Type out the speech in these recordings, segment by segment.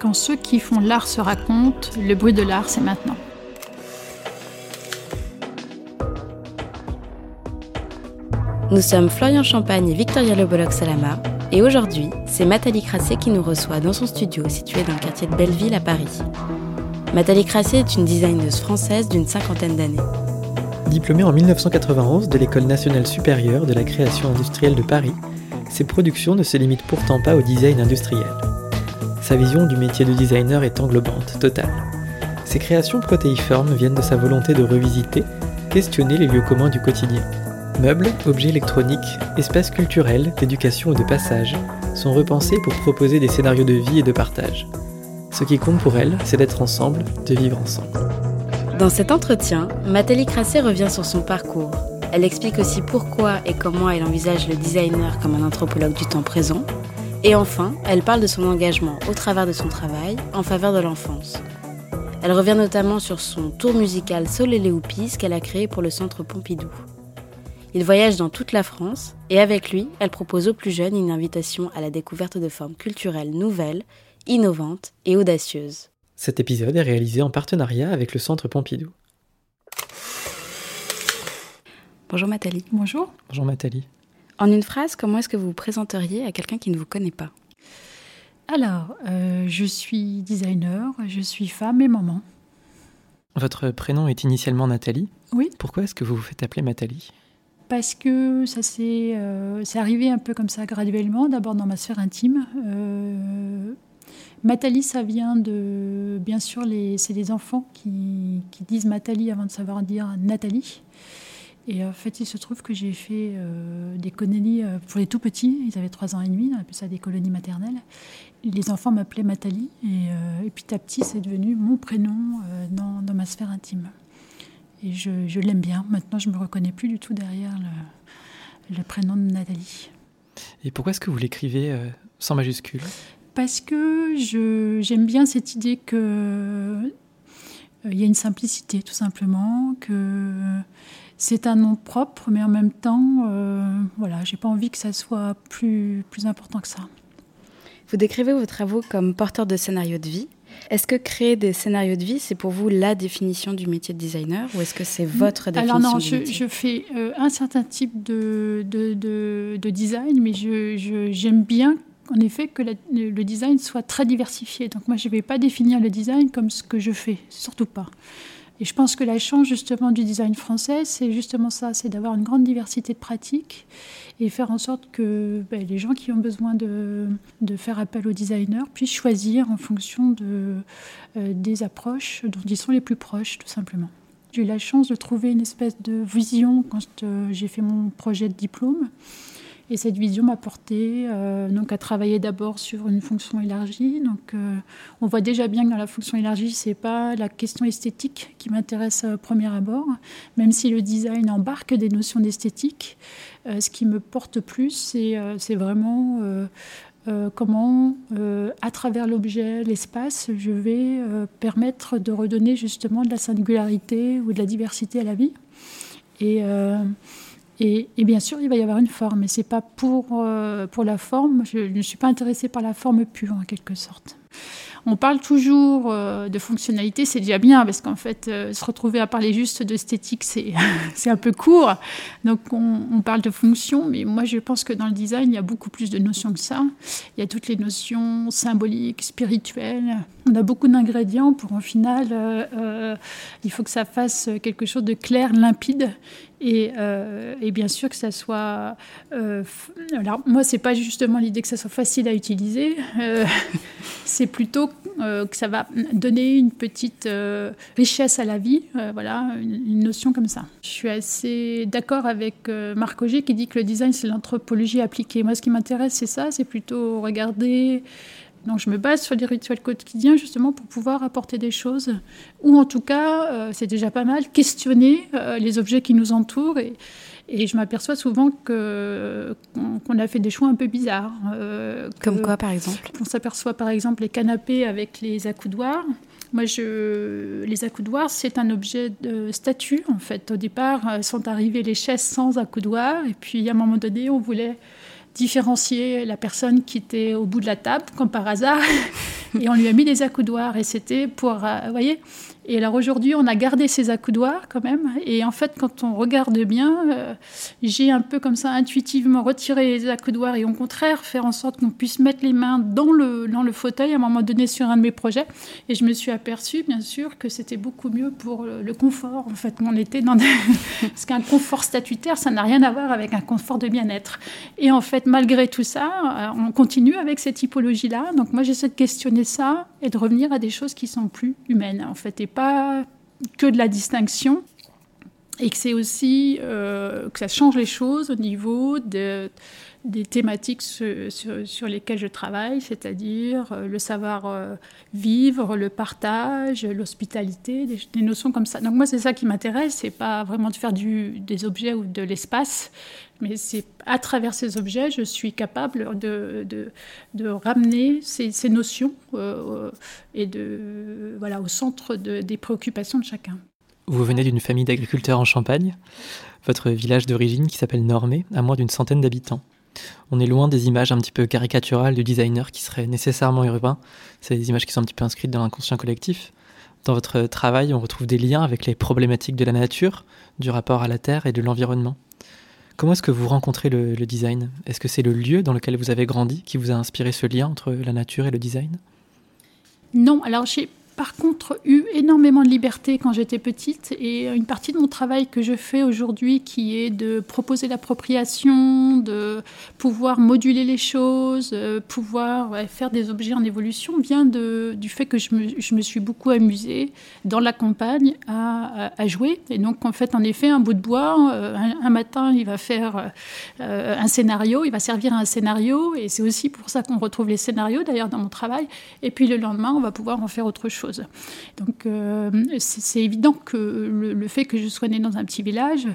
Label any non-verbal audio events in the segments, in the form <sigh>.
Quand ceux qui font l'art se racontent, le bruit de l'art, c'est maintenant. Nous sommes Florian Champagne et Victoria Leboloc-Salama, et aujourd'hui, c'est Nathalie Crassé qui nous reçoit dans son studio situé dans le quartier de Belleville à Paris. Nathalie Crassé est une designeuse française d'une cinquantaine d'années. Diplômée en 1991 de l'École nationale supérieure de la création industrielle de Paris, ses productions ne se limitent pourtant pas au design industriel. Sa vision du métier de designer est englobante, totale. Ses créations protéiformes viennent de sa volonté de revisiter, questionner les lieux communs du quotidien. Meubles, objets électroniques, espaces culturels, d'éducation ou de passage sont repensés pour proposer des scénarios de vie et de partage. Ce qui compte pour elle, c'est d'être ensemble, de vivre ensemble. Dans cet entretien, Mathalie Crassé revient sur son parcours. Elle explique aussi pourquoi et comment elle envisage le designer comme un anthropologue du temps présent. Et enfin, elle parle de son engagement au travers de son travail en faveur de l'enfance. Elle revient notamment sur son tour musical Sol et Léoupis qu'elle a créé pour le Centre Pompidou. Il voyage dans toute la France et avec lui, elle propose aux plus jeunes une invitation à la découverte de formes culturelles nouvelles, innovantes et audacieuses. Cet épisode est réalisé en partenariat avec le Centre Pompidou. Bonjour Nathalie. Bonjour. Bonjour Nathalie. En une phrase, comment est-ce que vous vous présenteriez à quelqu'un qui ne vous connaît pas? Alors, euh, je suis designer, je suis femme et maman. Votre prénom est initialement Nathalie Oui. Pourquoi est-ce que vous vous faites appeler Nathalie? Parce que ça s'est euh, c'est arrivé un peu comme ça graduellement, d'abord dans ma sphère intime. Euh, Nathalie, ça vient de, bien sûr, les, c'est les enfants qui, qui disent Nathalie avant de savoir dire Nathalie. Et en fait, il se trouve que j'ai fait euh, des colonies euh, pour les tout petits. Ils avaient 3 ans et demi, on appelait ça des colonies maternelles. Les enfants m'appelaient Nathalie. Et, euh, et, petit à petit, c'est devenu mon prénom dans, dans, ma sphère intime. Et je, je, l'aime bien. Maintenant, je ne me reconnais plus du tout derrière le, le prénom de Nathalie. Et pourquoi est-ce que vous l'écrivez sans majuscule? Parce que je, j'aime bien cette idée que il y a une simplicité, tout simplement, que c'est un nom propre, mais en même temps, euh, voilà, j'ai pas envie que ça soit plus, plus important que ça. Vous décrivez vos travaux comme porteurs de scénarios de vie. Est-ce que créer des scénarios de vie, c'est pour vous la définition du métier de designer ou est-ce que c'est votre définition Alors non, du je, métier? je fais euh, un certain type de, de, de, de design, mais j'aime je, bien en effet que le design soit très diversifié. Donc moi, je ne vais pas définir le design comme ce que je fais, surtout pas. Et je pense que la chance justement du design français, c'est justement ça, c'est d'avoir une grande diversité de pratiques et faire en sorte que ben, les gens qui ont besoin de, faire appel aux designers puissent choisir en fonction euh, des approches dont ils sont les plus proches, tout simplement. J'ai eu la chance de trouver une espèce de vision quand euh, j'ai fait mon projet de diplôme. Et cette vision m'a porté euh, donc à travailler d'abord sur une fonction élargie. Donc, euh, on voit déjà bien que dans la fonction élargie, c'est pas la question esthétique qui m'intéresse au premier abord, même si le design embarque des notions d'esthétique. Euh, ce qui me porte plus, c'est vraiment comment, à travers l'objet, l'espace, je vais permettre de redonner justement de la singularité ou de la diversité à la vie. Et et, et, bien sûr, il va y avoir une forme, mais c'est pas pour, euh, pour la forme. Je ne suis pas intéressée par la forme pure, en quelque sorte. On parle toujours euh, de fonctionnalité, c'est déjà bien, parce qu'en fait, euh, se retrouver à parler juste d'esthétique, c'est <laughs> un peu court. Donc, on, parle de fonction, mais moi, je pense que dans le design, il y a beaucoup plus de notions que ça. Il y a toutes les notions symboliques, spirituelles. On a beaucoup d'ingrédients pour, en final, euh, il faut que ça fasse quelque chose de clair, limpide. Et, bien sûr que ça soit. Alors, moi, c'est pas justement l'idée que ça soit facile à utiliser, <laughs> plutôt euh, que ça va donner une petite euh, richesse à la vie, voilà, une, notion comme ça. Je suis assez d'accord avec Marc Auger qui dit que le design, c'est l'anthropologie appliquée. Moi, ce qui m'intéresse, c'est ça, c'est plutôt regarder donc je me base sur les rituels quotidiens justement pour pouvoir apporter des choses, ou en tout cas, euh, c'est déjà pas mal, questionner euh, les objets qui nous entourent. Et je m'aperçois souvent que, qu'on, a fait des choix un peu bizarres. Euh, Comme quoi par exemple? On s'aperçoit par exemple les canapés avec les accoudoirs. Moi, je, les accoudoirs, c'est un objet de statut en fait. Au départ, sont arrivées les chaises sans accoudoirs, et puis à un moment donné, on voulait différencier la personne qui était au bout de la table, comme par hasard, <laughs> et on lui a mis des accoudoirs. Et c'était pour, euh, vous voyez, et alors aujourd'hui, on a gardé ces accoudoirs quand même. Et en fait, quand on regarde bien, euh, j'ai un peu comme ça intuitivement retiré les accoudoirs et au contraire faire en sorte qu'on puisse mettre les mains dans le, dans le fauteuil à un moment donné sur un de mes projets. Et je me suis aperçue, bien sûr, que c'était beaucoup mieux pour le, confort. En fait, on était dans <laughs> parce qu'un confort statutaire, ça n'a rien à voir avec un confort de bien-être. Et en fait, malgré tout ça, euh, on continue avec cette typologie-là. Donc moi, j'essaie de questionner ça et de revenir à des choses qui sont plus humaines, en fait, et pas que de la distinction, et que c'est aussi euh, que ça change les choses au niveau de, des thématiques sur, lesquelles je travaille, c'est-à-dire euh, le savoir euh, vivre, le partage, l'hospitalité, des, notions comme ça. Donc moi, c'est ça qui m'intéresse, c'est pas vraiment de faire du, des objets ou de l'espace, mais c'est à travers ces objets, je suis capable de, ramener ces, notions euh, et de, voilà, au centre des préoccupations de chacun. Vous venez d'une famille d'agriculteurs en Champagne. Votre village d'origine, qui s'appelle Normé, a moins d'une centaine d'habitants. On est loin des images un petit peu caricaturales du designer qui serait nécessairement urbain. C'est des images qui sont un petit peu inscrites dans l'inconscient collectif. Dans votre travail, on retrouve des liens avec les problématiques de la nature, du rapport à la terre et de l'environnement. Comment est-ce que vous rencontrez le, design? Est-ce que c'est le lieu dans lequel vous avez grandi qui vous a inspiré ce lien entre la nature et le design? Non, alors j'ai par contre eu énormément de liberté quand j'étais petite et une partie de mon travail que je fais aujourd'hui qui est de proposer l'appropriation, de pouvoir moduler les choses, euh, pouvoir faire des objets en évolution vient de, du fait que je me, suis beaucoup amusée dans la campagne à, à, jouer. Et donc en fait en effet un bout de bois, euh, un, matin il va faire euh, un scénario, il va servir à un scénario et c'est aussi pour ça qu'on retrouve les scénarios d'ailleurs dans mon travail. Et puis le lendemain on va pouvoir en faire autre chose. Donc euh, c'est évident que le, fait que je sois née dans un petit village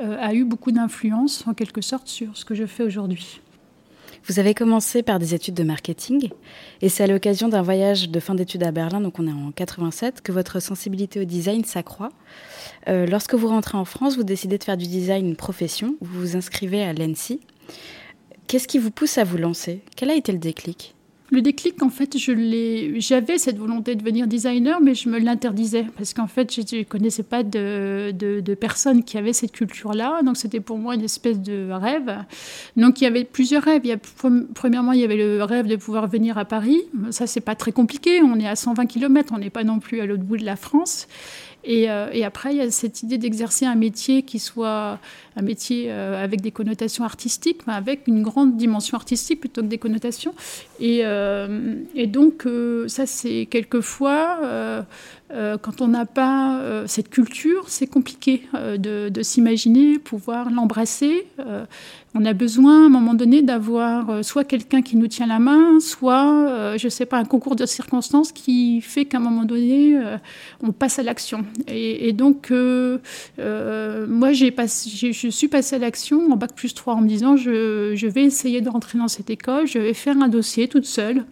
euh, a eu beaucoup d'influence en quelque sorte sur ce que je fais aujourd'hui. Vous avez commencé par des études de marketing et c'est à l'occasion d'un voyage de fin d'études à Berlin, donc on est en 87, que votre sensibilité au design s'accroît. Euh, lorsque vous rentrez en France, vous décidez de faire du design une profession, vous vous inscrivez à l'ENSI. Qu'est-ce qui vous pousse à vous lancer? Quel a été le déclic? Le déclic, en fait, j'avais cette volonté de devenir designer, mais je me l'interdisais parce qu'en fait, je ne connaissais pas de, de, personnes qui avaient cette culture-là. Donc, c'était pour moi une espèce de rêve. Donc, il y avait plusieurs rêves. Il y a, premièrement, il y avait le rêve de pouvoir venir à Paris. Ça, c'est pas très compliqué. On est à 120 km, on n'est pas non plus à l'autre bout de la France. Euh, et, après, il y a cette idée d'exercer un métier qui soit un métier euh, avec des connotations artistiques, mais avec une grande dimension artistique plutôt que des connotations. Et, euh, et donc, ça, c'est quelquefois euh, quand on n'a pas euh, cette culture, c'est compliqué euh, de, s'imaginer pouvoir l'embrasser. on a besoin, à un moment donné, d'avoir soit quelqu'un qui nous tient la main, soit, je ne sais pas, un concours de circonstances qui fait qu'à un moment donné, on passe à l'action. Et, donc, moi, je suis passée à l'action en bac plus 3 en me disant, je vais essayer de rentrer dans cette école, je vais faire un dossier toute seule.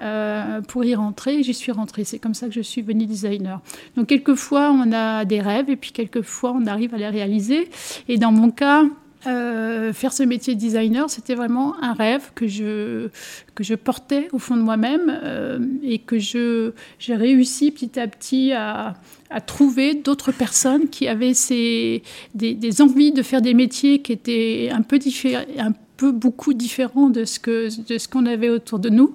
Euh, pour y rentrer. J'y suis rentrée. C'est comme ça que je suis devenue designer. Donc quelquefois on a des rêves et puis quelquefois on arrive à les réaliser. Et dans mon cas, euh, faire ce métier de designer, c'était vraiment un rêve que je, que je portais au fond de moi-même euh, et que j'ai réussi petit à petit à, trouver d'autres personnes qui avaient ces, des, envies de faire des métiers qui étaient un peu beaucoup différent de ce que de ce qu'on avait autour de nous.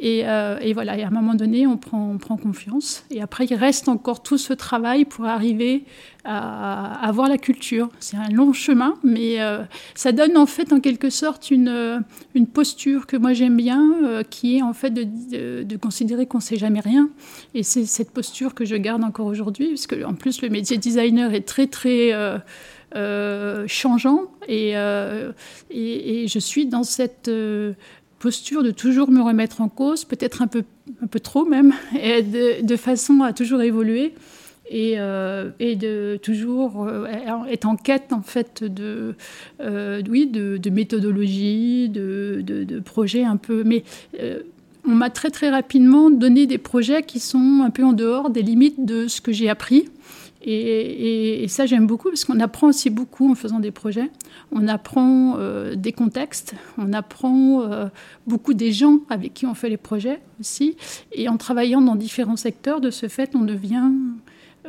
Et, euh, et, voilà, et à un moment donné, on prend, on prend confiance. Et après, il reste encore tout ce travail pour arriver à, avoir la culture. C'est un long chemin, mais euh, ça donne en fait, en quelque sorte, une, une posture que moi j'aime bien, euh, qui est en fait de, de, considérer qu'on ne sait jamais rien. Et c'est cette posture que je garde encore aujourd'hui, parce que en plus, le métier designer est très, très euh, changeant euh, et, je suis dans cette euh, posture de toujours me remettre en cause, peut-être un peu, un peu trop même, <laughs> et de, façon à toujours évoluer et, de toujours être en quête en fait de, oui, de, méthodologie, de, de, projets un peu. Mais on m'a très très rapidement donné des projets qui sont un peu en dehors des limites de ce que j'ai appris. Et, ça, j'aime beaucoup parce qu'on apprend aussi beaucoup en faisant des projets. On apprend euh, des contextes, on apprend euh, beaucoup des gens avec qui on fait les projets aussi. Et en travaillant dans différents secteurs, de ce fait, on devient,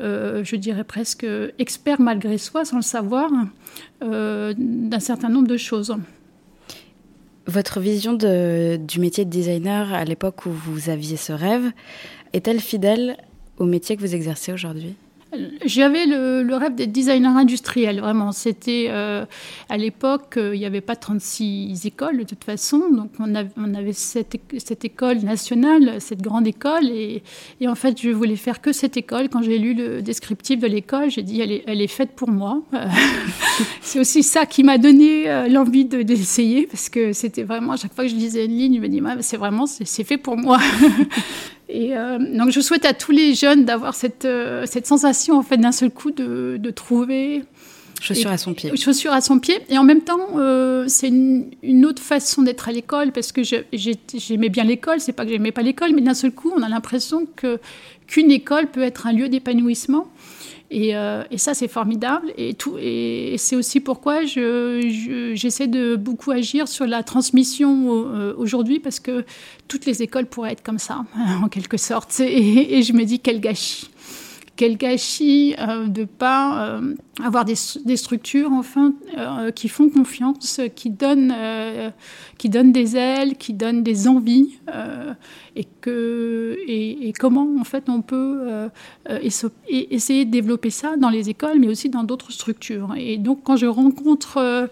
euh, je dirais presque expert malgré soi, sans le savoir, d'un certain nombre de choses. Votre vision du métier de designer à l'époque où vous aviez ce rêve est-elle fidèle au métier que vous exercez aujourd'hui? J'avais le, rêve d'être designer industriel, vraiment. C'était euh, à l'époque, euh, il n'y avait pas 36 écoles de toute façon, donc on avait, cette, école nationale, cette grande école, et, en fait, je voulais faire que cette école. Quand j'ai lu le descriptif de l'école, j'ai dit elle est, elle est, faite pour moi. <laughs> c'est aussi ça qui m'a donné euh, l'envie d'essayer, parce que c'était vraiment à chaque fois que je lisais une ligne, je me dis c'est vraiment c'est fait pour moi. <laughs> Et euh, donc, je souhaite à tous les jeunes d'avoir cette, euh, cette sensation, en fait, d'un seul coup de, de trouver. Chaussure à son pied. Chaussure à son pied. Et en même temps, euh, c'est une, une, autre façon d'être à l'école, parce que j'aimais bien l'école, c'est pas que j'aimais pas l'école, mais d'un seul coup, on a l'impression que qu'une école peut être un lieu d'épanouissement. Euh, et, ça, c'est formidable. Et, tout, et, c'est aussi pourquoi j'essaie de beaucoup agir sur la transmission euh, aujourd'hui, parce que toutes les écoles pourraient être comme ça, <laughs> en quelque sorte. Et, je me dis, quel gâchis quel gâchis euh, de pas euh, avoir des, structures enfin euh, qui font confiance, qui donnent, qui donnent des ailes, qui donnent des envies, et que et, comment en fait on peut essayer de développer ça dans les écoles, mais aussi dans d'autres structures. Et donc quand je rencontre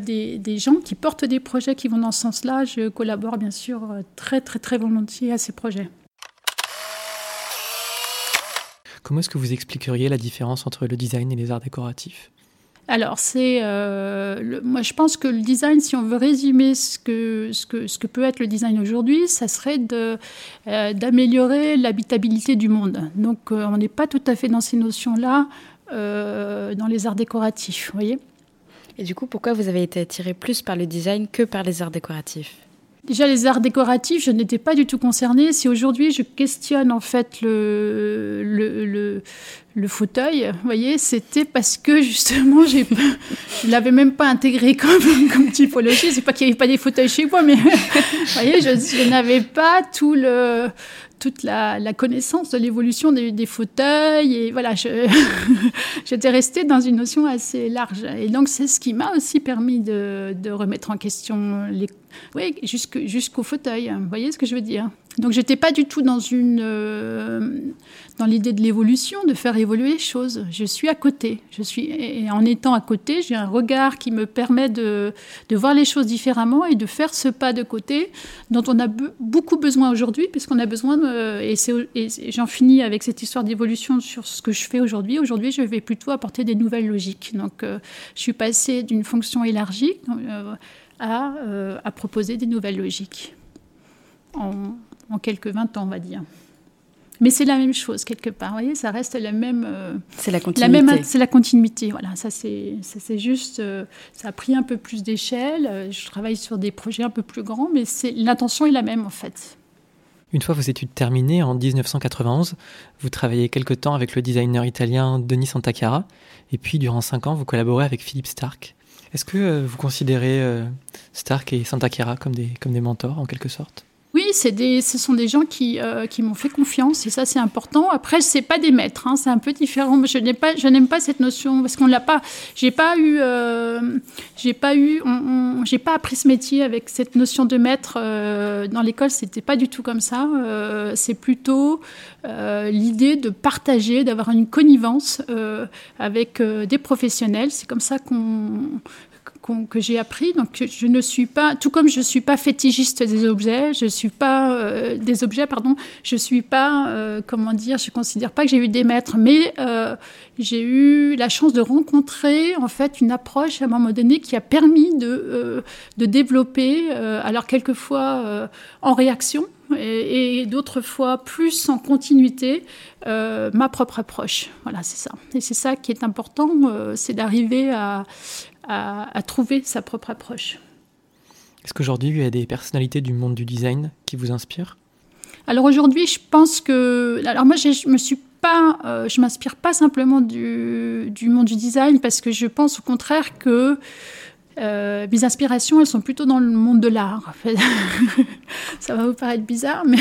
des, des, gens qui portent des projets qui vont dans ce sens-là, je collabore bien sûr très très très volontiers à ces projets. Comment est-ce que vous expliqueriez la différence entre le design et les arts décoratifs alors, c'est, euh, moi, je pense que le design, si on veut résumer ce que, ce que, ce que peut être le design aujourd'hui, ça serait euh, d'améliorer l'habitabilité du monde. Donc, euh, on n'est pas tout à fait dans ces notions-là dans les arts décoratifs, vous voyez Et du coup, pourquoi vous avez été attiré plus par le design que par les arts décoratifs? Déjà, les arts décoratifs, je n'étais pas du tout concernée. Si aujourd'hui je questionne en fait le, le, fauteuil, vous voyez, c'était parce que justement, j'ai je ne l'avais même pas intégré comme, comme typologie. C'est pas qu'il n'y avait pas des fauteuils chez moi, mais vous voyez, je n'avais pas tout le, toute la, connaissance de l'évolution des, fauteuils. Et voilà, <laughs> j'étais restée dans une notion assez large. Et donc, c'est ce qui m'a aussi permis de, remettre en question les, oui, jusqu'au fauteuil. Vous voyez ce que je veux dire? Donc j'étais pas du tout euh, dans l'idée de l'évolution, de faire évoluer les choses. Je suis à côté. Je suis et en étant à côté, j'ai un regard qui me permet de, voir les choses différemment et de faire ce pas de côté dont on a beaucoup besoin aujourd'hui, puisqu'on a besoin et, j'en finis avec cette histoire d'évolution sur ce que je fais aujourd'hui. Aujourd'hui, je vais plutôt apporter des nouvelles logiques. Donc euh, je suis passée d'une fonction élargie euh, à, proposer des nouvelles logiques. En quelques 20 ans, on va dire. Mais c'est la même chose quelque part, vous voyez, ça reste la même. Euh, c'est la continuité. C'est la continuité, voilà. Ça c'est, c'est juste, euh, ça a pris un peu plus d'échelle. Euh, je travaille sur des projets un peu plus grands, mais c'est l'intention est la même en fait. Une fois vos études terminées en 1991, vous travaillez quelque temps avec le designer italien Denis Santacara, et puis durant cinq ans, vous collaborez avec Philippe Stark. Est-ce que vous considérez Stark et Santacara comme des, comme des mentors en quelque sorte? Des, ce sont des gens qui, euh, qui m'ont fait confiance et ça c'est important. Après, c'est pas des maîtres, hein, c'est un peu différent. Je n'aime pas, je n'aime pas cette notion parce qu'on l'a pas. J'ai pas eu, euh, j'ai pas eu, j'ai pas appris ce métier avec cette notion de maître euh, dans l'école. C'était pas du tout comme ça. c'est plutôt l'idée de partager, d'avoir une connivence avec des professionnels. C'est comme ça qu'on que j'ai appris. Donc, je ne suis pas, tout comme je ne suis pas fétichiste des objets, je suis pas euh, des objets, pardon, je suis pas, euh, comment dire, je considère pas que j'ai eu des maîtres, mais euh, j'ai eu la chance de rencontrer en fait une approche à un moment donné qui a permis de, de développer, alors quelquefois en réaction, et, d'autres fois plus en continuité ma propre approche. Voilà, c'est ça. Et c'est ça qui est important, c'est d'arriver à, à, trouver sa propre approche. Est-ce qu'aujourd'hui, il y a des personnalités du monde du design qui vous inspirent? Alors aujourd'hui, je pense que... Alors moi, je me suis pas, euh, je m'inspire pas simplement du, du, monde du design parce que je pense au contraire que euh, mes inspirations, elles sont plutôt dans le monde de l'art. <laughs> ça va vous paraître bizarre, mais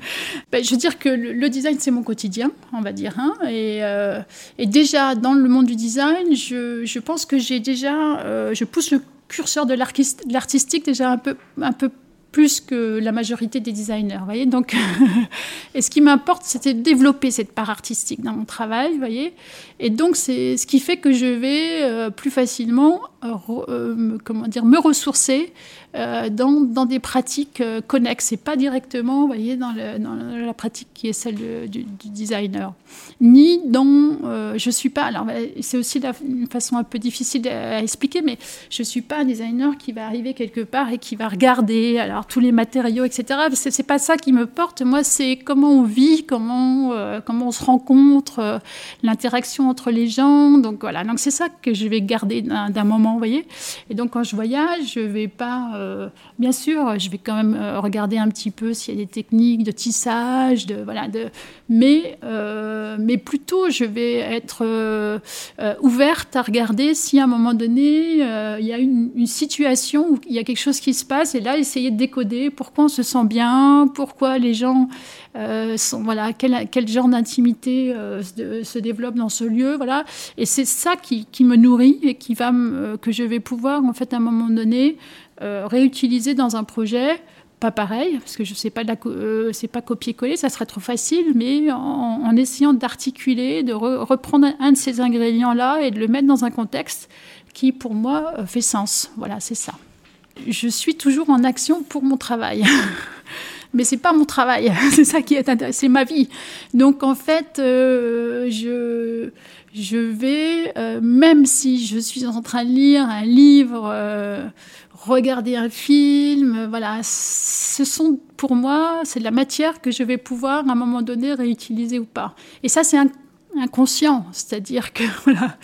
<laughs> ben, je veux dire que le, design, c'est mon quotidien, on va dire. Hein, et, euh, et, déjà, dans le monde du design, je, je pense que j'ai déjà, euh, je pousse le curseur de l'artistique déjà un peu, un peu plus que la majorité des designers, voyez. Donc, <laughs> et ce qui m'importe, c'était de développer cette part artistique dans mon travail, voyez. Et donc, c'est ce qui fait que je vais euh, plus facilement, euh, euh, comment dire, me ressourcer dans, dans, des pratiques connexes et pas directement, voyez, dans, la pratique qui est celle du, designer. Ni dans, je suis pas. Alors, c'est aussi une façon un peu difficile à, expliquer, mais je suis pas un designer qui va arriver quelque part et qui va regarder. Alors tous les matériaux, etc. C'est, c'est pas ça qui me porte. Moi, c'est comment on vit, comment, euh, comment on se rencontre, euh, l'interaction entre les gens. Donc voilà, donc c'est ça que je vais garder d'un, moment, vous voyez. Et donc quand je voyage, je vais pas, euh, bien sûr, je vais quand même regarder un petit peu s'il y a des techniques de tissage, de voilà, de, mais mais plutôt je vais être ouverte à regarder si à un moment donné il y a une, situation où il y a quelque chose qui se passe et là essayer de décoder pourquoi on se sent bien, pourquoi les gens euh, sont, voilà, quel, quel genre d'intimité euh, se, développe dans ce lieu, voilà. Et c'est ça qui, qui, me nourrit et qui va euh, que je vais pouvoir, en fait, à un moment donné, réutiliser dans un projet pas pareil, parce que je sais pas, c'est pas copier-coller, ça serait trop facile, mais en, essayant d'articuler, de reprendre un de ces ingrédients-là et de le mettre dans un contexte qui, pour moi, fait sens. Voilà, c'est ça je suis toujours en action pour mon travail. <laughs> Mais c'est pas mon travail, <laughs> c'est ça qui est intéressant, c'est ma vie. Donc en fait, euh, je, je vais, euh, même si je suis en train de lire un livre, euh, regarder un film, voilà, ce sont pour moi, c'est de la matière que je vais pouvoir à un moment donné réutiliser ou pas. Et ça, c'est inconscient, c'est-à-dire que <laughs> voilà.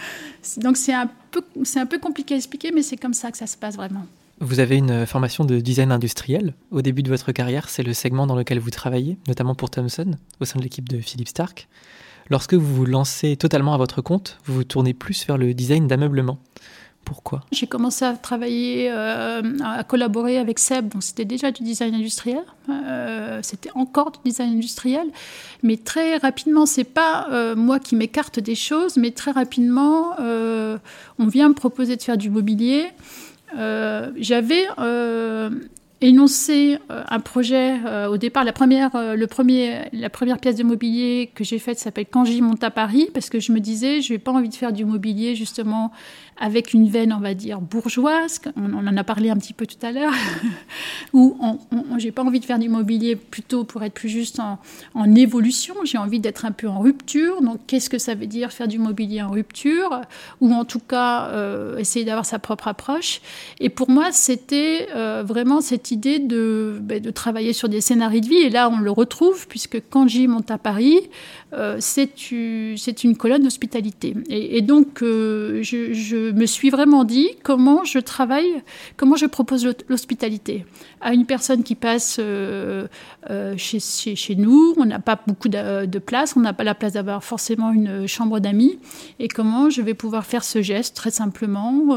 Donc c'est un peu, c'est un peu compliqué à expliquer, mais c'est comme ça que ça se passe vraiment. Vous avez une formation de design industriel. Au début de votre carrière, c'est le segment dans lequel vous travaillez, notamment pour Thomson, au sein de l'équipe de Philippe Stark. Lorsque vous vous lancez totalement à votre compte, vous vous tournez plus vers le design d'ameublement. Pourquoi? J'ai commencé à travailler, euh, à collaborer avec Seb. Donc c'était déjà du design industriel. Euh, c'était encore du design industriel, mais très rapidement, c'est pas euh, moi qui m'écarte des choses, mais très rapidement, on vient me proposer de faire du mobilier. Euh, j'avais euh, énoncé euh, un projet au départ. La première, le premier, la première pièce de mobilier que j'ai faite s'appelle Quand j'y monte à Paris, parce que je me disais, je n'ai pas envie de faire du mobilier justement avec une veine, on va dire, bourgeoise, on, en a parlé un petit peu tout à l'heure, <laughs> où j'ai pas envie de faire du mobilier plutôt pour être plus juste en, évolution, j'ai envie d'être un peu en rupture. Donc, qu'est-ce que ça veut dire faire du mobilier en rupture? Ou en tout cas, euh, essayer d'avoir sa propre approche. Et pour moi, c'était euh, vraiment cette de, ben, de travailler sur des scénarios de vie. Et là, on le retrouve, puisque quand j'y monte à Paris, euh, c'est une colonne d'hospitalité. Et, donc, euh, je, me suis vraiment dit comment je travaille, comment je propose l'hospitalité à une personne qui passe euh, chez, chez, nous. On n'a pas beaucoup de, place, on n'a pas la place d'avoir forcément une chambre d'amis. Et comment je vais pouvoir faire ce geste très simplement,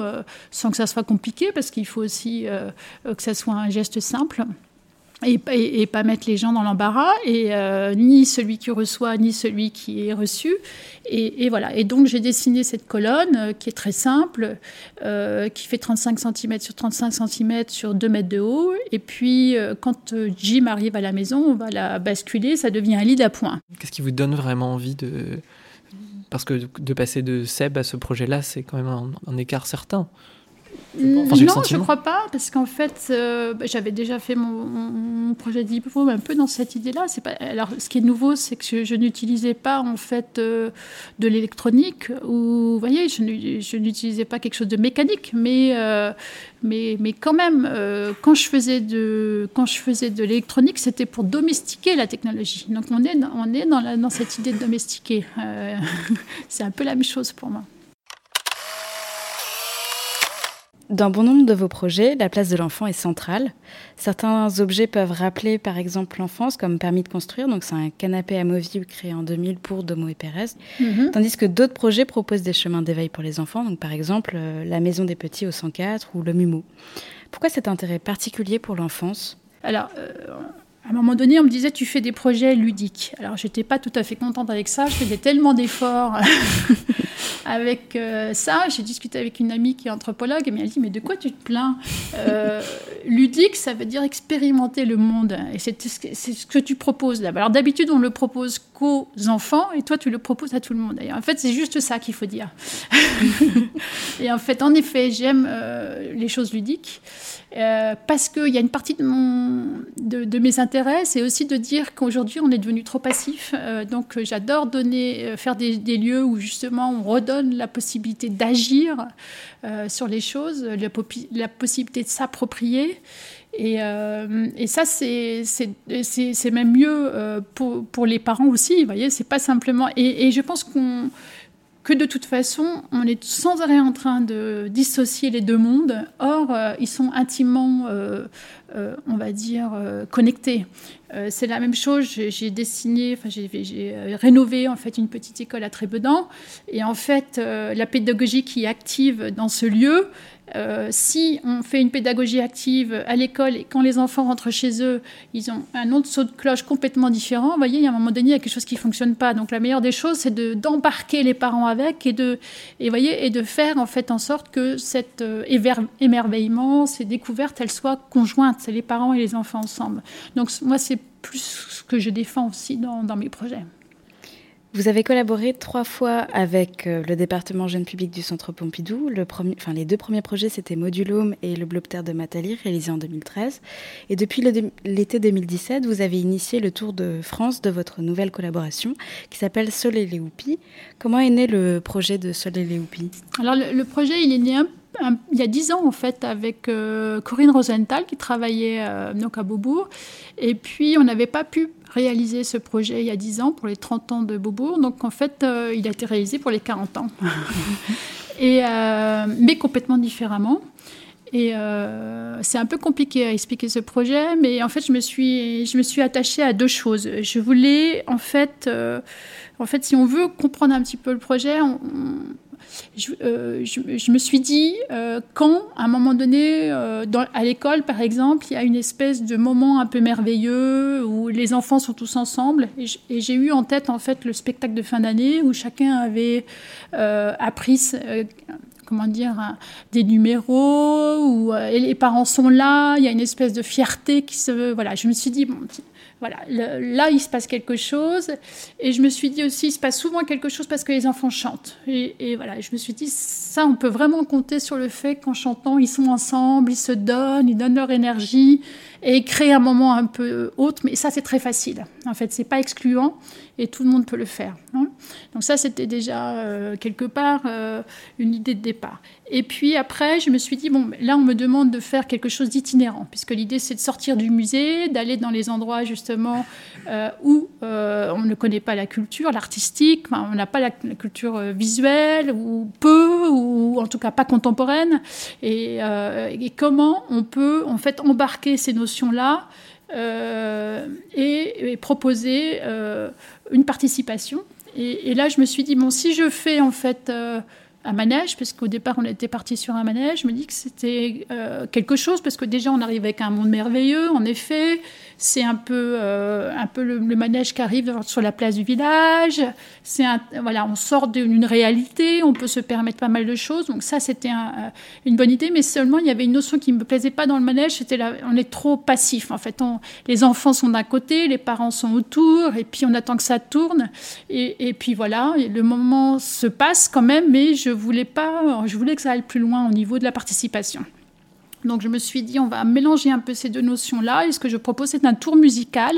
sans que ça soit compliqué, parce qu'il faut aussi que ça soit un geste simple et, pas mettre les gens dans l'embarras, et euh, ni celui qui reçoit, ni celui qui est reçu. Et, voilà. Et donc, j'ai dessiné cette colonne euh, qui est très simple, euh, qui fait 35 cm sur 35 cm sur 2 mètres de haut. Et puis, quand Jim arrive à la maison, on va la basculer, ça devient un lit d'appoint. Qu'est-ce qui vous donne vraiment envie de. Parce que de passer de Seb à ce projet-là, c'est quand même un écart certain non, je ne crois pas, parce qu'en fait, euh, bah, j'avais déjà fait mon, projet de diplôme un peu dans cette idée-là. Pas... Alors, ce qui est nouveau, c'est que je, n'utilisais pas en fait euh, de l'électronique, ou vous voyez, je n'utilisais pas quelque chose de mécanique, mais euh, mais, mais quand même, quand je faisais de quand je faisais de l'électronique, c'était pour domestiquer la technologie. Donc, on est on est dans, la, dans cette idée de domestiquer. <laughs> c'est un peu la même chose pour moi. Dans bon nombre de vos projets, la place de l'enfant est centrale. Certains objets peuvent rappeler par exemple l'enfance, comme permis de construire, donc c'est un canapé amovible créé en 2000 pour Domo et Pérez, mhm. tandis que d'autres projets proposent des chemins d'éveil pour les enfants, donc par exemple euh, la Maison des Petits au 104 ou le MUMO. Pourquoi cet intérêt particulier pour l'enfance? Alors, euh, à un moment donné, on me disait tu fais des projets ludiques. Alors, j'étais pas tout à fait contente avec ça. Je faisais tellement d'efforts <laughs> avec euh, ça. J'ai discuté avec une amie qui est anthropologue et elle m'a dit Mais de quoi tu te plains? Euh, Ludique, ça veut dire expérimenter le monde. Et c'est ce que tu proposes là. Alors d'habitude, on le propose qu'aux enfants et toi, tu le proposes à tout le monde. Et en fait, c'est juste ça qu'il faut dire. <laughs> et en fait, en effet, j'aime euh, les choses ludiques. Parce qu'il y a une partie de, mes intérêts, c'est aussi de dire qu'aujourd'hui on est devenu trop passif. donc j'adore donner, faire des, lieux où justement on redonne la possibilité d'agir euh, sur les choses, la, possibilité de s'approprier. Et, euh, et, ça, c'est même mieux euh, pour, les parents aussi. Vous voyez, c'est pas simplement. Et je pense qu'on que de toute façon, on est sans arrêt en train de dissocier les deux mondes. Or, ils sont intimement, on va dire, connectés. Euh, c'est la même chose. J'ai dessiné, enfin j'ai euh, rénové en fait une petite école à Trébedan, et en fait euh, la pédagogie qui est active dans ce lieu, euh, si on fait une pédagogie active à l'école et quand les enfants rentrent chez eux, ils ont un autre saut de cloche complètement différent, vous voyez, il y a un moment donné, il y a quelque chose qui ne fonctionne pas. Donc la meilleure des choses, c'est d'embarquer les parents avec et de, et, voyez, et de faire en fait en sorte que cet euh, émerveillement, ces découvertes, elles soient conjointes, c'est les parents et les enfants ensemble. Donc moi, c'est plus ce que je défends aussi dans mes projets. Vous avez collaboré trois fois avec euh, le département jeune public du Centre Pompidou. Les deux premiers projets, c'était Modulome et le Blobter de Matali, réalisés en 2013. Et depuis l'été 2017, vous avez initié le tour de France de votre nouvelle collaboration qui s'appelle Sol et les Houpies. Comment est né le projet de Sol et les Houpies Alors, le, projet, il est né il y a dix ans en fait avec euh, Corinne Rosenthal qui travaillait euh, donc à Beaubourg et puis on n'avait pas pu réalisé ce projet il y a 10 ans pour les 30 ans de Beaubourg. Donc en fait, euh, il a été réalisé pour les 40 ans. <laughs> Et, euh, mais complètement différemment. Et euh, c'est un peu compliqué à expliquer ce projet, mais en fait, je me suis, je me suis attachée à deux choses. Je voulais, en fait, en fait, si on veut comprendre un petit peu le projet, on, euh, je, me suis dit, euh, quand, à un moment donné, euh, à l'école, par exemple, il y a une espèce de moment un peu merveilleux où les enfants sont tous ensemble, et j'ai eu en tête, en fait, le spectacle de fin d'année où chacun avait appris comment dire, des numéros, où les parents sont là, il y a une espèce de fierté qui se... Voilà, je me suis dit, bon, voilà, là, il se passe quelque chose. Et je me suis dit aussi, il se passe souvent quelque chose parce que les enfants chantent. Et, voilà, je me suis dit, ça, on peut vraiment compter sur le fait qu'en chantant, ils sont ensemble, ils se donnent, ils donnent leur énergie et créent un moment un peu autre. Mais ça, c'est très facile. En fait, c'est pas excluant et tout le monde peut le faire. Hein. Donc ça, c'était déjà euh, quelque part euh, une idée de départ. Et puis après, je me suis dit, bon, là, on me demande de faire quelque chose d'itinérant, puisque l'idée, c'est de sortir du musée, d'aller dans les endroits justement euh, où on ne connaît pas la culture, l'artistique, on n'a pas la, culture visuelle, ou peu, ou en tout cas pas contemporaine, et, et comment on peut en fait embarquer ces notions-là euh, et, proposer euh, une participation. Et, là, je me suis dit, bon, si je fais en fait euh, un manège, parce qu'au départ on était parti sur un manège, je me dis que c'était quelque chose, parce que déjà on arrive avec un monde merveilleux, en effet, c'est un peu, euh, un peu le, manège qui arrive sur la place du village. C'est voilà, on sort d'une réalité, on peut se permettre pas mal de choses. Donc ça, c'était une bonne idée, mais seulement il y avait une notion qui me plaisait pas dans le manège, c'était on est trop passif. En fait, les enfants sont d'un côté, les parents sont autour, et puis on attend que ça tourne. Et, et puis voilà, le moment se passe quand même, mais je voulais pas, je voulais que ça aille plus loin au niveau de la participation. Donc je me suis dit, on va mélanger un peu ces deux notions-là. Et ce que je propose, c'est un tour musical.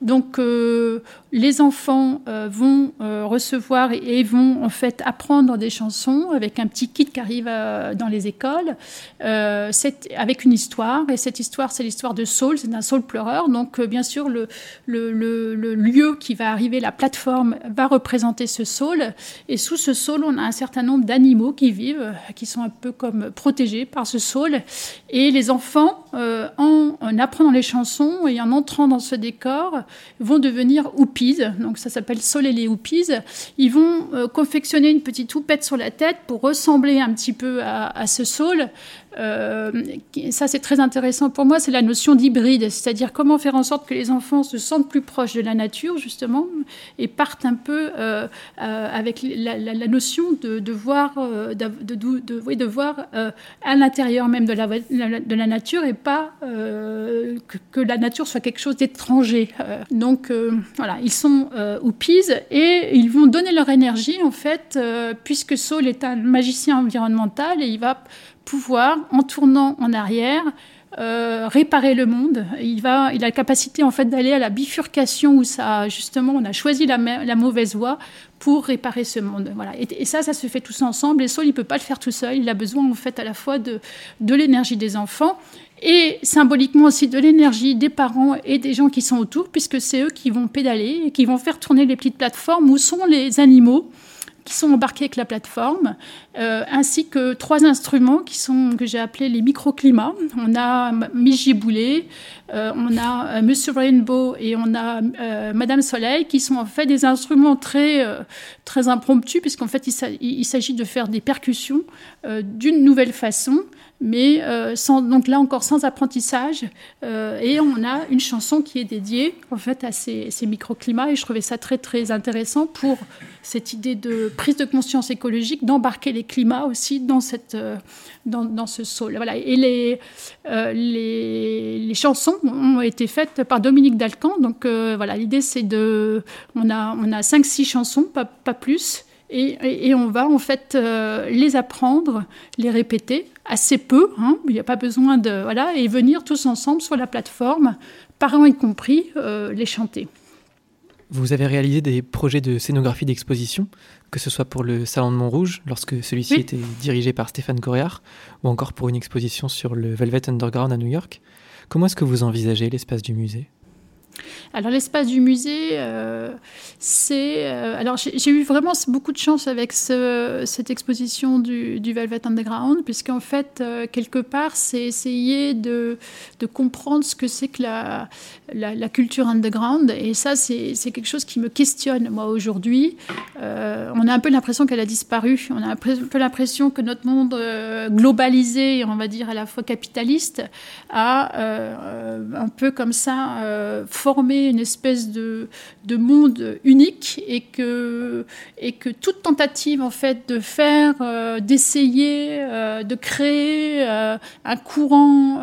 Donc euh, les enfants euh, vont euh, recevoir et, vont en fait apprendre des chansons avec un petit kit qui arrive dans les écoles, avec une histoire. Et cette histoire, c'est l'histoire de Saul, c'est un Saul pleureur. Donc bien sûr, le, lieu qui va arriver, la plateforme, va représenter ce Saul. Et sous ce Saul, on a un certain nombre d'animaux qui vivent, qui sont un peu comme protégés par ce Saul. Et les enfants, euh, en, apprenant les chansons et en entrant dans ce décor, vont devenir houpies. Donc ça s'appelle Sol et les houpies. Ils vont euh, confectionner une petite houppette sur la tête pour ressembler un petit peu à, à ce Saul. Euh, ça, c'est très intéressant pour moi, c'est la notion d'hybride, c'est-à-dire comment faire en sorte que les enfants se sentent plus proches de la nature, justement, et partent un peu euh, euh, avec la, notion de, voir, de, voir à l'intérieur même de la, nature et pas que, la nature soit quelque chose d'étranger. donc, voilà, ils sont hoopies et ils vont donner leur énergie, en fait, puisque Saul est un magicien environnemental et il va pouvoir, en tournant en arrière, euh, réparer le monde. Il, va, il a la capacité en fait d'aller à la bifurcation où ça, justement, on a choisi la, mauvaise voie pour réparer ce monde. Voilà. Et, ça, ça se fait tous ensemble. Et Saul, il peut pas le faire tout seul. Il a besoin en fait à la fois de, de l'énergie des enfants et symboliquement aussi de l'énergie des parents et des gens qui sont autour, puisque c'est eux qui vont pédaler et qui vont faire tourner les petites plateformes où sont les animaux qui sont embarqués avec la plateforme, euh, ainsi que trois instruments qui sont, que j'ai appelés les microclimats. On a Miji Boulet, euh, on a euh, Monsieur Rainbow et on a Madame Soleil, qui sont en fait des instruments très, très impromptus, puisqu'en fait il s'agit de faire des percussions d'une nouvelle façon mais euh, donc là encore sans apprentissage. Euh, et on a une chanson qui est dédiée en fait à ces, microclimats et je trouvais ça très très intéressant pour cette idée de prise de conscience écologique, d'embarquer les climats aussi dans, cette, euh, dans, ce sol. Voilà. Et les, les, chansons ont été faites par Dominique Dalcan. Donc voilà, l'idée c'est de... On a, on a 5-6 chansons, pas plus. Et, et, on va en fait les apprendre, les répéter assez peu, hein, il n'y a pas besoin de... Voilà, et venir tous ensemble sur la plateforme, parents y compris, euh, les chanter. Vous avez réalisé des projets de scénographie d'exposition, que ce soit pour le Salon de Montrouge, lorsque celui-ci était dirigé par Stéphane Coréard, ou encore pour une exposition sur le Velvet Underground à New York. Comment est-ce que vous envisagez l'espace du musée? Alors l'espace du musée, euh, c'est... Euh, alors j'ai eu vraiment beaucoup de chance avec cette exposition du, Velvet Underground, puisqu'en fait, euh, quelque part, c'est essayer de, comprendre ce que c'est que la, culture underground. Et ça, c'est quelque chose qui me questionne, moi, aujourd'hui. on a un peu l'impression qu'elle a disparu. On a un peu l'impression que notre monde globalisé, on va dire à la fois capitaliste, a un peu comme ça former une espèce de, de monde unique et que, et que toute tentative en fait de faire, euh, d'essayer, euh, de créer euh, un courant,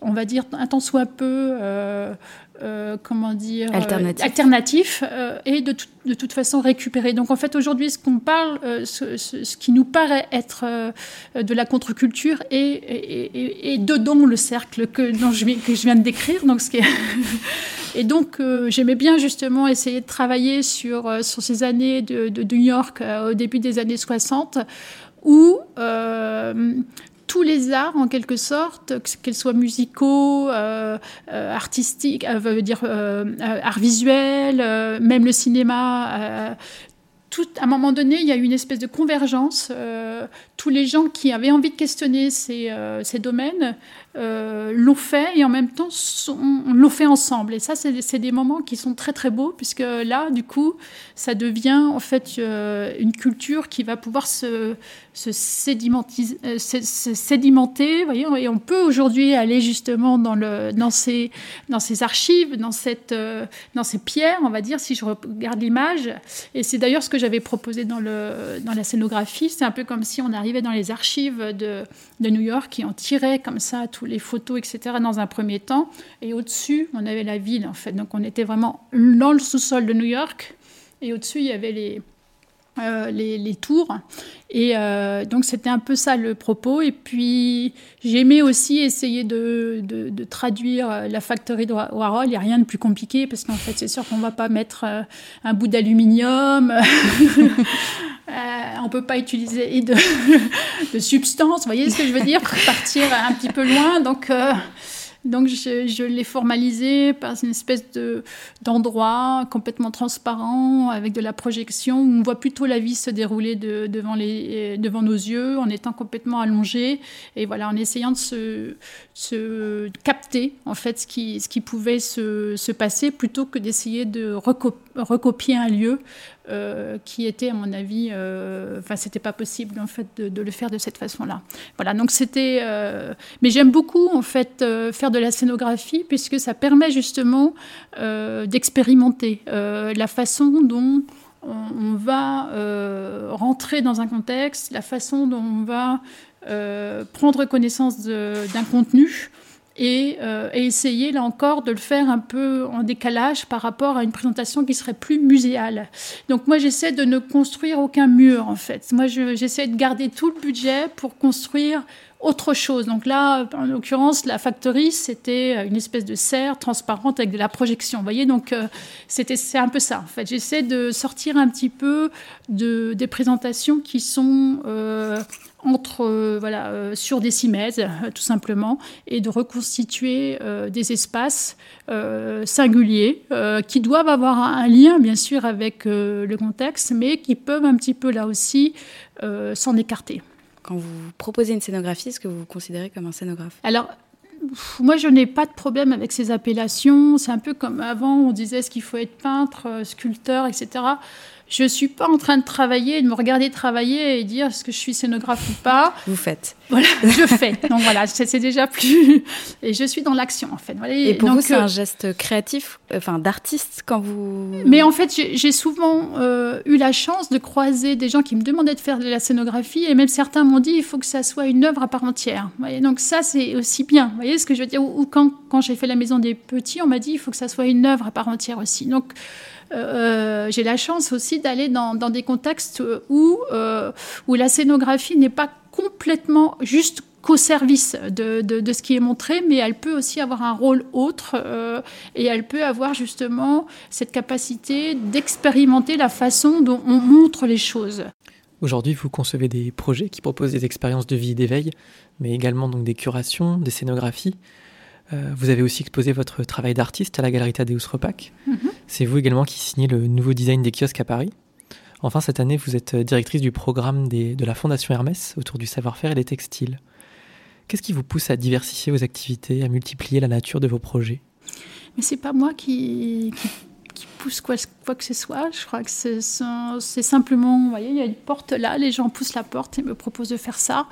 on va dire un tant soit peu euh, comment dire, euh, alternatif, euh, et de, de, toute façon récupéré. Donc en fait aujourd'hui ce qu'on parle, ce, ce, qui nous paraît être de la contre-culture est, est, dedans le cercle que, dont je, que je viens de décrire. Donc, ce qui <laughs> et donc j'aimais bien justement essayer de travailler sur, sur ces années de, de New York au début des années 60 où tous les arts, en quelque sorte, qu'elles soient musicaux, euh, euh, artistiques, euh, veut dire art visuel, même le cinéma. Tout, à un moment donné, il y a eu une espèce de convergence. tous les gens qui avaient envie de questionner ces domaines euh, l'ont fait et en même temps on l'ont fait ensemble. Et ça, c'est des moments qui sont très très beaux puisque là, du coup, ça devient en fait euh, une culture qui va pouvoir se, se, euh, sédimenter. Voyez, et on peut aujourd'hui aller justement dans, le, dans, ces, dans ces archives, dans, cette, dans ces pierres, on va dire, si je regarde l'image. Et c'est d'ailleurs ce que j'avais proposé dans, le, dans la scénographie. C'est un peu comme si on arrivait dans les archives de, de New York et on tirait comme ça tout les photos, etc., dans un premier temps. Et au-dessus, on avait la ville, en fait. Donc on était vraiment dans le sous-sol de New York. Et au-dessus, il y avait les, les, tours. Et donc c'était un peu ça le propos. Et puis j'aimais aussi essayer de, de, traduire la factory de Warhol. Il n'y a rien de plus compliqué parce qu'en fait c'est sûr qu'on ne va pas mettre un bout d'aluminium. <laughs> on ne peut pas utiliser de, <laughs> de substance, vous voyez ce que je veux dire, partir un petit peu loin. Donc, donc je, l'ai formalisé par une espèce de, d'endroit complètement transparent avec de la projection. Où on voit plutôt la vie se dérouler devant, nos yeux en étant complètement allongé. Et voilà en essayant de se, capter en fait ce qui, pouvait se passer plutôt que d'essayer de recopier un lieu euh, qui était, à mon avis, euh, enfin, c'était pas possible en fait de, le faire de cette façon-là. Voilà, donc c'était. Euh, mais j'aime beaucoup en fait faire de la scénographie puisque ça permet justement d'expérimenter la façon dont on, va rentrer dans un contexte, la façon dont on va prendre connaissance d'un contenu euh, et, essayer là encore de le faire un peu en décalage par rapport à une présentation qui serait plus muséale. Donc moi j'essaie de ne construire aucun mur en fait. Moi j'essaie de garder tout le budget pour construire autre chose. Donc là, en l'occurrence, la factory, c'était une espèce de serre transparente avec de la projection. Vous voyez, donc euh, c'était c'est un peu ça. En fait, j'essaie de sortir un petit peu de des présentations qui sont euh, entre, euh, voilà, euh, sur des cimaises, euh, tout simplement, et de reconstituer des espaces singuliers qui doivent avoir un lien, bien sûr, avec le contexte, mais qui peuvent un petit peu, là aussi, s'en écarter. Quand vous proposez une scénographie, est-ce que vous vous considérez comme un scénographe? Alors, moi, je n'ai pas de problème avec ces appellations. C'est un peu comme avant, on disait ce qu'il faut être peintre, sculpteur, etc je ne suis pas en train de travailler, de me regarder travailler et dire est-ce que je suis scénographe ou pas. <laughs> Vous faites. Voilà, <laughs> je fais. Donc voilà, c'est déjà plus. <laughs> Et je suis dans l'action en fait. Et pour vous, c'est un euh, geste créatif, enfin d'artiste quand vous. Mais en fait, j'ai souvent euh, eu la chance de croiser des gens qui me demandaient de faire de la scénographie et même certains m'ont dit il faut que ça soit une œuvre à part entière. Voyez donc ça, c'est aussi bien. Vous voyez ce que je veux dire Ou quand, quand j'ai fait la maison des petits, on m'a dit il faut que ça soit une œuvre à part entière aussi. Donc euh, j'ai la chance aussi d'aller dans, des contextes où, euh, où la scénographie n'est pas complètement juste qu'au service de, de, ce qui est montré, mais elle peut aussi avoir un rôle autre euh, et elle peut avoir justement cette capacité d'expérimenter la façon dont on montre les choses. Aujourd'hui, vous concevez des projets qui proposent des expériences de vie et d'éveil, mais également donc des curations, des scénographies. Euh, vous avez aussi exposé votre travail d'artiste à la Galerie Tadeusz Repac. Mhm. C'est vous également qui signez le nouveau design des kiosques à Paris. Enfin, cette année, vous êtes directrice du programme de la Fondation Hermès autour du savoir-faire et des textiles. Qu'est-ce qui vous pousse à diversifier vos activités, à multiplier la nature de vos projets? Mais c'est pas moi qui, qui pousse quoi, que ce soit. Je crois que c'est simplement, vous voyez, il y a une porte là, les gens poussent la porte et me proposent de faire ça.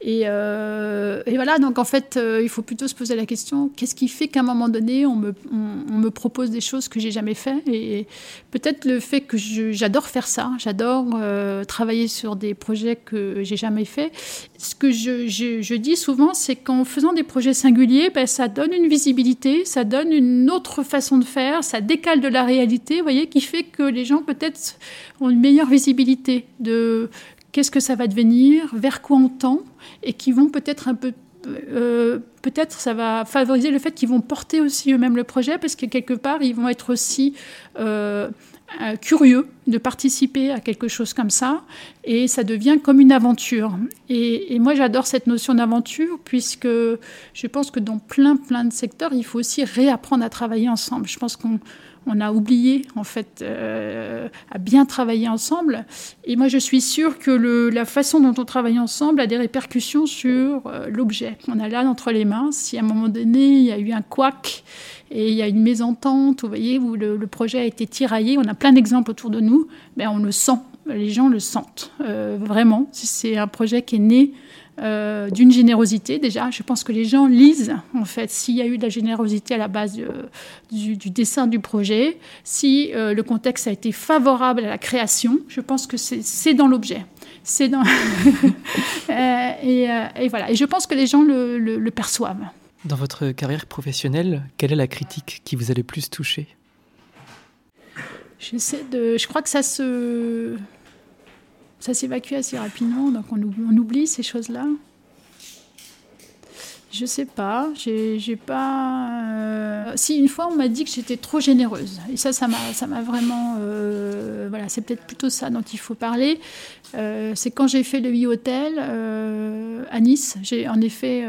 Et, euh, voilà, donc en fait, euh, il faut plutôt se poser la question, qu'est-ce qui fait qu'à un moment donné, on me, propose des choses que j'ai jamais fait? Et peut-être le fait que j'adore faire ça, j'adore euh, travailler sur des projets que j'ai jamais fait. Ce que je dis souvent, c'est qu'en faisant des projets singuliers, ben, ça donne une visibilité, ça donne une autre façon de faire, ça décale de la réalité, voyez, qui fait que les gens peut-être ont une meilleure visibilité de qu'est-ce que ça va devenir, vers quoi on tend, et qui vont peut-être un peu euh, peut-être ça va favoriser le fait qu'ils vont porter aussi eux-mêmes le projet parce que quelque part ils vont être aussi euh, euh, curieux de participer à quelque chose comme ça et ça devient comme une aventure. Et, et moi j'adore cette notion d'aventure puisque je pense que dans plein plein de secteurs il faut aussi réapprendre à travailler ensemble. Je pense qu'on on a oublié en fait euh, à bien travailler ensemble. Et moi, je suis sûre que la façon dont on travaille ensemble a des répercussions sur euh, l'objet qu'on a là entre les mains. Si à un moment donné il y a eu un couac et il y a une mésentente, vous voyez, où le, projet a été tiraillé, on a plein d'exemples autour de nous, mais on le sent, les gens le sentent euh, vraiment. C'est un projet qui est né euh, d'une générosité déjà. Je pense que les gens lisent en fait s'il y a eu de la générosité à la base euh, du, dessin du projet, si euh, le contexte a été favorable à la création. Je pense que c'est dans l'objet. C'est dans <laughs> et, voilà. Et je pense que les gens le, le, perçoivent. Dans votre carrière professionnelle, quelle est la critique qui vous a le plus touché? J'essaie de. Je crois que ça se ça s'évacue assez rapidement, donc on, oublie ces choses-là. Je sais pas, j'ai pas. Euh, si une fois on m'a dit que j'étais trop généreuse, et ça, ça m'a, vraiment. Euh, voilà, c'est peut-être plutôt ça dont il faut parler. Euh, c'est quand j'ai fait le e-hôtel à Nice, j'ai en effet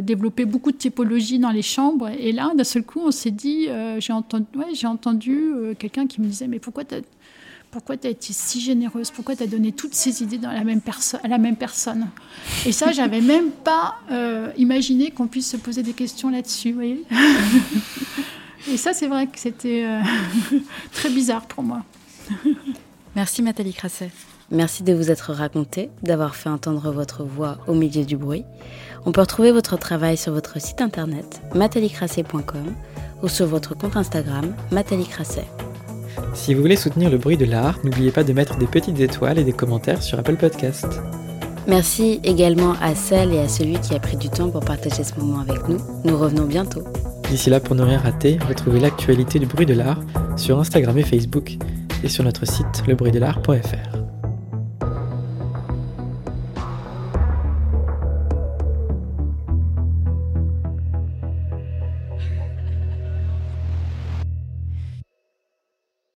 développé beaucoup de typologies dans les chambres, et là, d'un seul coup, on s'est dit, j'ai entendu, j'ai entendu quelqu'un qui me disait, mais pourquoi tu pourquoi tu as été si généreuse? Pourquoi tu as donné toutes ces idées dans la même à la même personne? Et ça, j'avais même pas euh, imaginé qu'on puisse se poser des questions là-dessus. voyez? Et ça, c'est vrai que c'était euh, <laughs> très bizarre pour moi. Merci Nathalie Crasset. Merci de vous être racontée, d'avoir fait entendre votre voix au milieu du bruit. On peut retrouver votre travail sur votre site internet mathalicrasset.com ou sur votre compte Instagram mathalicrasset. Si vous voulez soutenir le bruit de l'art, n'oubliez pas de mettre des petites étoiles et des commentaires sur Apple Podcast. Merci également à celle et à celui qui a pris du temps pour partager ce moment avec nous. Nous revenons bientôt. D'ici là, pour ne rien rater, retrouvez l'actualité du bruit de l'art sur Instagram et Facebook et sur notre site lebruitdelart.fr.